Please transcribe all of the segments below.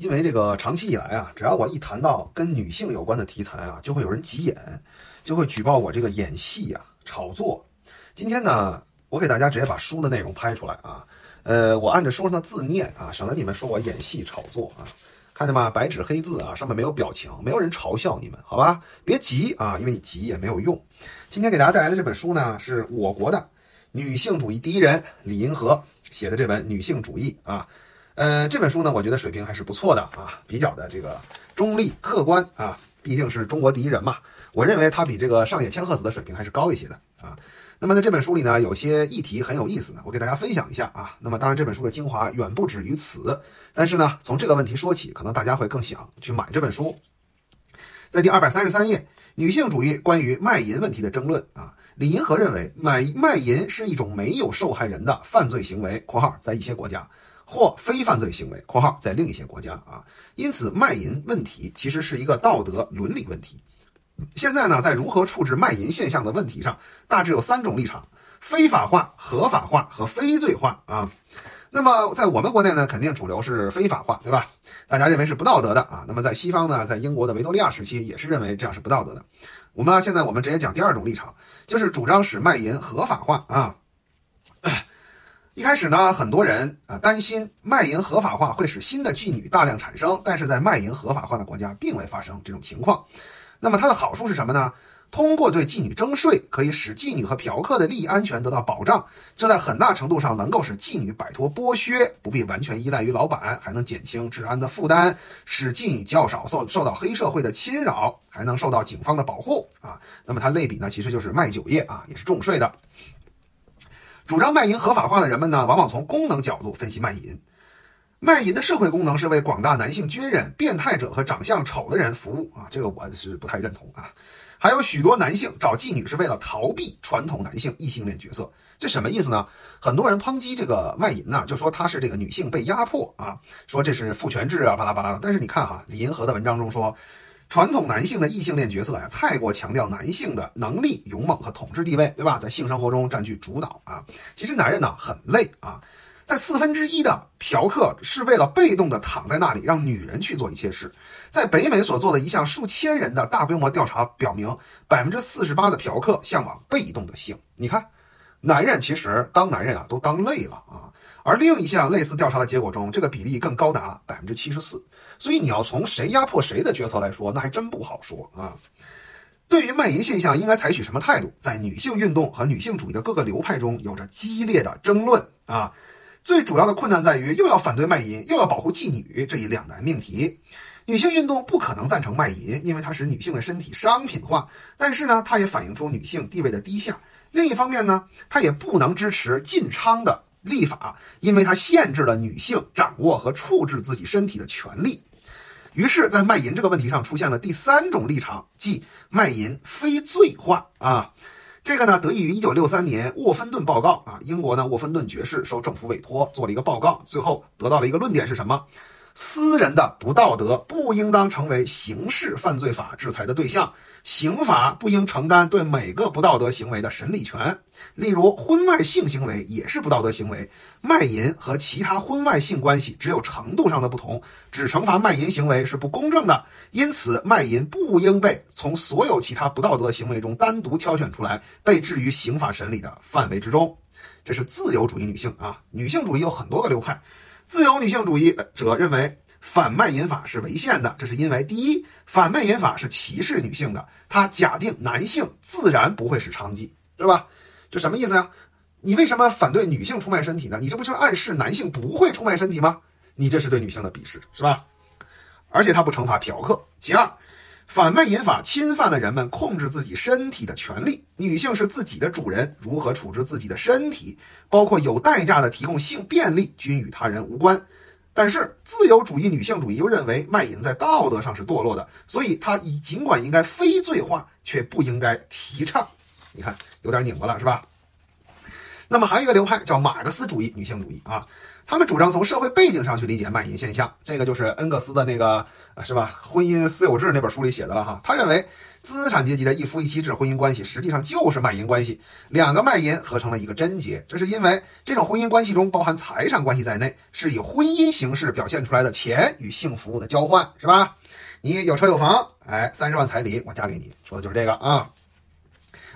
因为这个长期以来啊，只要我一谈到跟女性有关的题材啊，就会有人急眼，就会举报我这个演戏啊、炒作。今天呢，我给大家直接把书的内容拍出来啊，呃，我按着书上的字念啊，省得你们说我演戏炒作啊。看见吗？白纸黑字啊，上面没有表情，没有人嘲笑你们，好吧？别急啊，因为你急也没有用。今天给大家带来的这本书呢，是我国的女性主义第一人李银河写的这本《女性主义》啊。呃，这本书呢，我觉得水平还是不错的啊，比较的这个中立客观啊，毕竟是中国第一人嘛。我认为他比这个上野千鹤子的水平还是高一些的啊。那么在这本书里呢，有些议题很有意思呢，我给大家分享一下啊。那么当然，这本书的精华远不止于此，但是呢，从这个问题说起，可能大家会更想去买这本书。在第二百三十三页，女性主义关于卖淫问题的争论啊，李银河认为买卖淫是一种没有受害人的犯罪行为（括号在一些国家）。或非犯罪行为（括号在另一些国家啊），因此卖淫问题其实是一个道德伦理问题。现在呢，在如何处置卖淫现象的问题上，大致有三种立场：非法化、合法化和非罪化啊。那么在我们国内呢，肯定主流是非法化，对吧？大家认为是不道德的啊。那么在西方呢，在英国的维多利亚时期也是认为这样是不道德的。我们现在我们直接讲第二种立场，就是主张使卖淫合法化啊。一开始呢，很多人啊担心卖淫合法化会使新的妓女大量产生，但是在卖淫合法化的国家并未发生这种情况。那么它的好处是什么呢？通过对妓女征税，可以使妓女和嫖客的利益安全得到保障，这在很大程度上能够使妓女摆脱剥削，不必完全依赖于老板，还能减轻治安的负担，使妓女较少受受到黑社会的侵扰，还能受到警方的保护啊。那么它类比呢，其实就是卖酒业啊，也是重税的。主张卖淫合法化的人们呢，往往从功能角度分析卖淫。卖淫的社会功能是为广大男性军人、变态者和长相丑的人服务啊，这个我是不太认同啊。还有许多男性找妓女是为了逃避传统男性异性恋角色，这什么意思呢？很多人抨击这个卖淫呢，就说他是这个女性被压迫啊，说这是父权制啊，巴拉巴拉的。但是你看哈，李银河的文章中说。传统男性的异性恋角色呀，太过强调男性的能力、勇猛和统治地位，对吧？在性生活中占据主导啊。其实男人呢很累啊，在四分之一的嫖客是为了被动的躺在那里，让女人去做一切事。在北美所做的一项数千人的大规模调查表明，百分之四十八的嫖客向往被动的性。你看，男人其实当男人啊都当累了啊。而另一项类似调查的结果中，这个比例更高达百分之七十四。所以你要从谁压迫谁的决策来说，那还真不好说啊。对于卖淫现象，应该采取什么态度？在女性运动和女性主义的各个流派中，有着激烈的争论啊。最主要的困难在于，又要反对卖淫，又要保护妓女这一两难命题。女性运动不可能赞成卖淫，因为它使女性的身体商品化，但是呢，它也反映出女性地位的低下。另一方面呢，它也不能支持禁娼的。立法，因为它限制了女性掌握和处置自己身体的权利。于是，在卖淫这个问题上出现了第三种立场，即卖淫非罪化啊。这个呢，得益于1963年沃芬顿报告啊。英国呢，沃芬顿爵士受政府委托做了一个报告，最后得到了一个论点是什么？私人的不道德不应当成为刑事犯罪法制裁的对象。刑法不应承担对每个不道德行为的审理权，例如婚外性行为也是不道德行为。卖淫和其他婚外性关系只有程度上的不同，只惩罚卖淫行为是不公正的。因此，卖淫不应被从所有其他不道德行为中单独挑选出来，被置于刑法审理的范围之中。这是自由主义女性啊，女性主义有很多个流派。自由女性主义者认为。反卖淫法是违宪的，这是因为第一，反卖淫法是歧视女性的，它假定男性自然不会是娼妓，对吧？就什么意思呀？你为什么反对女性出卖身体呢？你这不就是暗示男性不会出卖身体吗？你这是对女性的鄙视，是吧？而且它不惩罚嫖客。其二，反卖淫法侵犯了人们控制自己身体的权利，女性是自己的主人，如何处置自己的身体，包括有代价的提供性便利，均与他人无关。但是自由主义女性主义又认为卖淫在道德上是堕落的，所以它以尽管应该非罪化，却不应该提倡。你看有点拧巴了，是吧？那么还有一个流派叫马克思主义女性主义啊，他们主张从社会背景上去理解卖淫现象，这个就是恩格斯的那个是吧？婚姻私有制那本书里写的了哈。他认为资产阶级的一夫一妻制婚姻关系实际上就是卖淫关系，两个卖淫合成了一个贞洁，这是因为这种婚姻关系中包含财产关系在内，是以婚姻形式表现出来的钱与性服务的交换，是吧？你有车有房，哎，三十万彩礼我嫁给你，说的就是这个啊。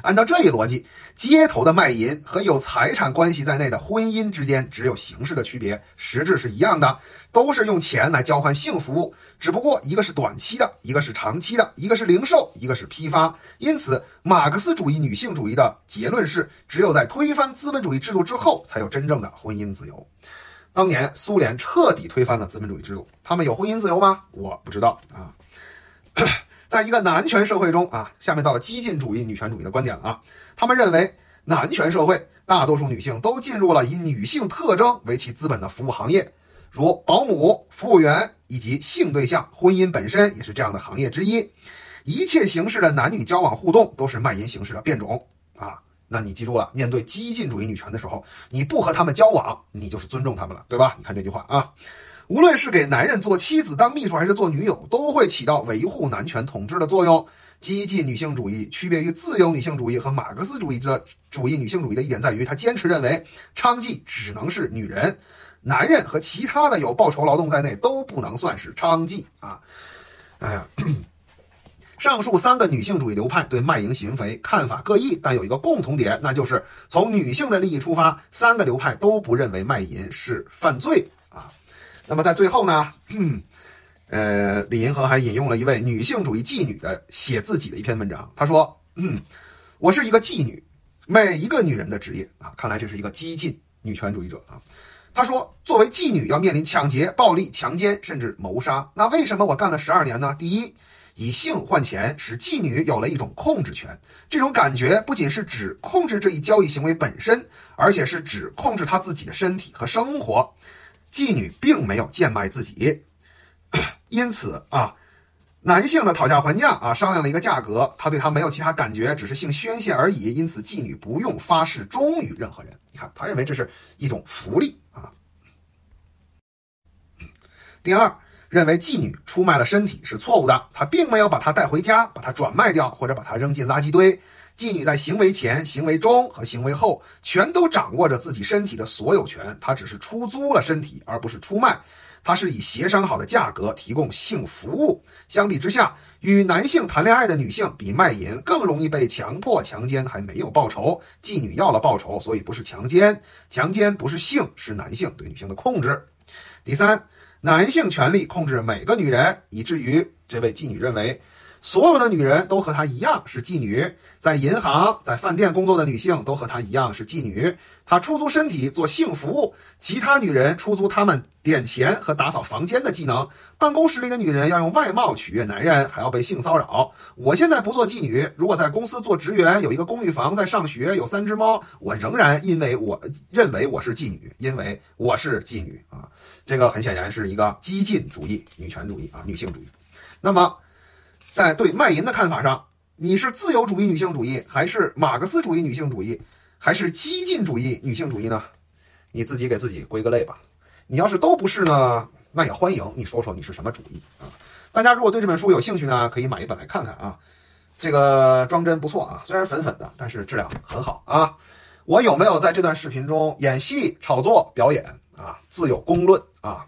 按照这一逻辑，街头的卖淫和有财产关系在内的婚姻之间只有形式的区别，实质是一样的，都是用钱来交换性服务，只不过一个是短期的，一个是长期的，一个是零售，一个是批发。因此，马克思主义女性主义的结论是，只有在推翻资本主义制度之后，才有真正的婚姻自由。当年苏联彻底推翻了资本主义制度，他们有婚姻自由吗？我不知道啊。在一个男权社会中啊，下面到了激进主义女权主义的观点了啊。他们认为，男权社会大多数女性都进入了以女性特征为其资本的服务行业，如保姆、服务员以及性对象。婚姻本身也是这样的行业之一。一切形式的男女交往互动都是卖淫形式的变种啊。那你记住了，面对激进主义女权的时候，你不和他们交往，你就是尊重他们了，对吧？你看这句话啊。无论是给男人做妻子、当秘书，还是做女友，都会起到维护男权统治的作用。激进女性主义区别于自由女性主义和马克思主义的主义女性主义的一点在于，他坚持认为娼妓只能是女人，男人和其他的有报酬劳动在内都不能算是娼妓啊。哎呀，上述三个女性主义流派对卖淫行为看法各异，但有一个共同点，那就是从女性的利益出发，三个流派都不认为卖淫是犯罪啊。那么在最后呢，呃，李银河还引用了一位女性主义妓女的写自己的一篇文章。她说：“嗯，我是一个妓女，每一个女人的职业啊。看来这是一个激进女权主义者啊。”他说：“作为妓女，要面临抢劫、暴力、强奸，甚至谋杀。那为什么我干了十二年呢？第一，以性换钱，使妓女有了一种控制权。这种感觉不仅是指控制这一交易行为本身，而且是指控制她自己的身体和生活。”妓女并没有贱卖自己，因此啊，男性的讨价还价啊，商量了一个价格，他对他没有其他感觉，只是性宣泄而已。因此，妓女不用发誓忠于任何人。你看，他认为这是一种福利啊。第二，认为妓女出卖了身体是错误的，他并没有把她带回家，把她转卖掉，或者把她扔进垃圾堆。妓女在行为前、行为中和行为后，全都掌握着自己身体的所有权。她只是出租了身体，而不是出卖。她是以协商好的价格提供性服务。相比之下，与男性谈恋爱的女性比卖淫更容易被强迫强奸，还没有报酬。妓女要了报酬，所以不是强奸。强奸不是性，是男性对女性的控制。第三，男性权力控制每个女人，以至于这位妓女认为。所有的女人都和她一样是妓女，在银行、在饭店工作的女性都和她一样是妓女。她出租身体做性服务，其他女人出租她们点钱和打扫房间的技能。办公室里的女人要用外貌取悦男人，还要被性骚扰。我现在不做妓女，如果在公司做职员，有一个公寓房，在上学，有三只猫，我仍然因为我认为我是妓女，因为我是妓女啊。这个很显然是一个激进主义、女权主义啊，女性主义。那么。在对卖淫的看法上，你是自由主义女性主义，还是马克思主义女性主义，还是激进主义女性主义呢？你自己给自己归个类吧。你要是都不是呢，那也欢迎你说说你是什么主义啊？大家如果对这本书有兴趣呢，可以买一本来看看啊。这个装帧不错啊，虽然粉粉的，但是质量很好啊。我有没有在这段视频中演戏、炒作、表演啊？自有公论啊。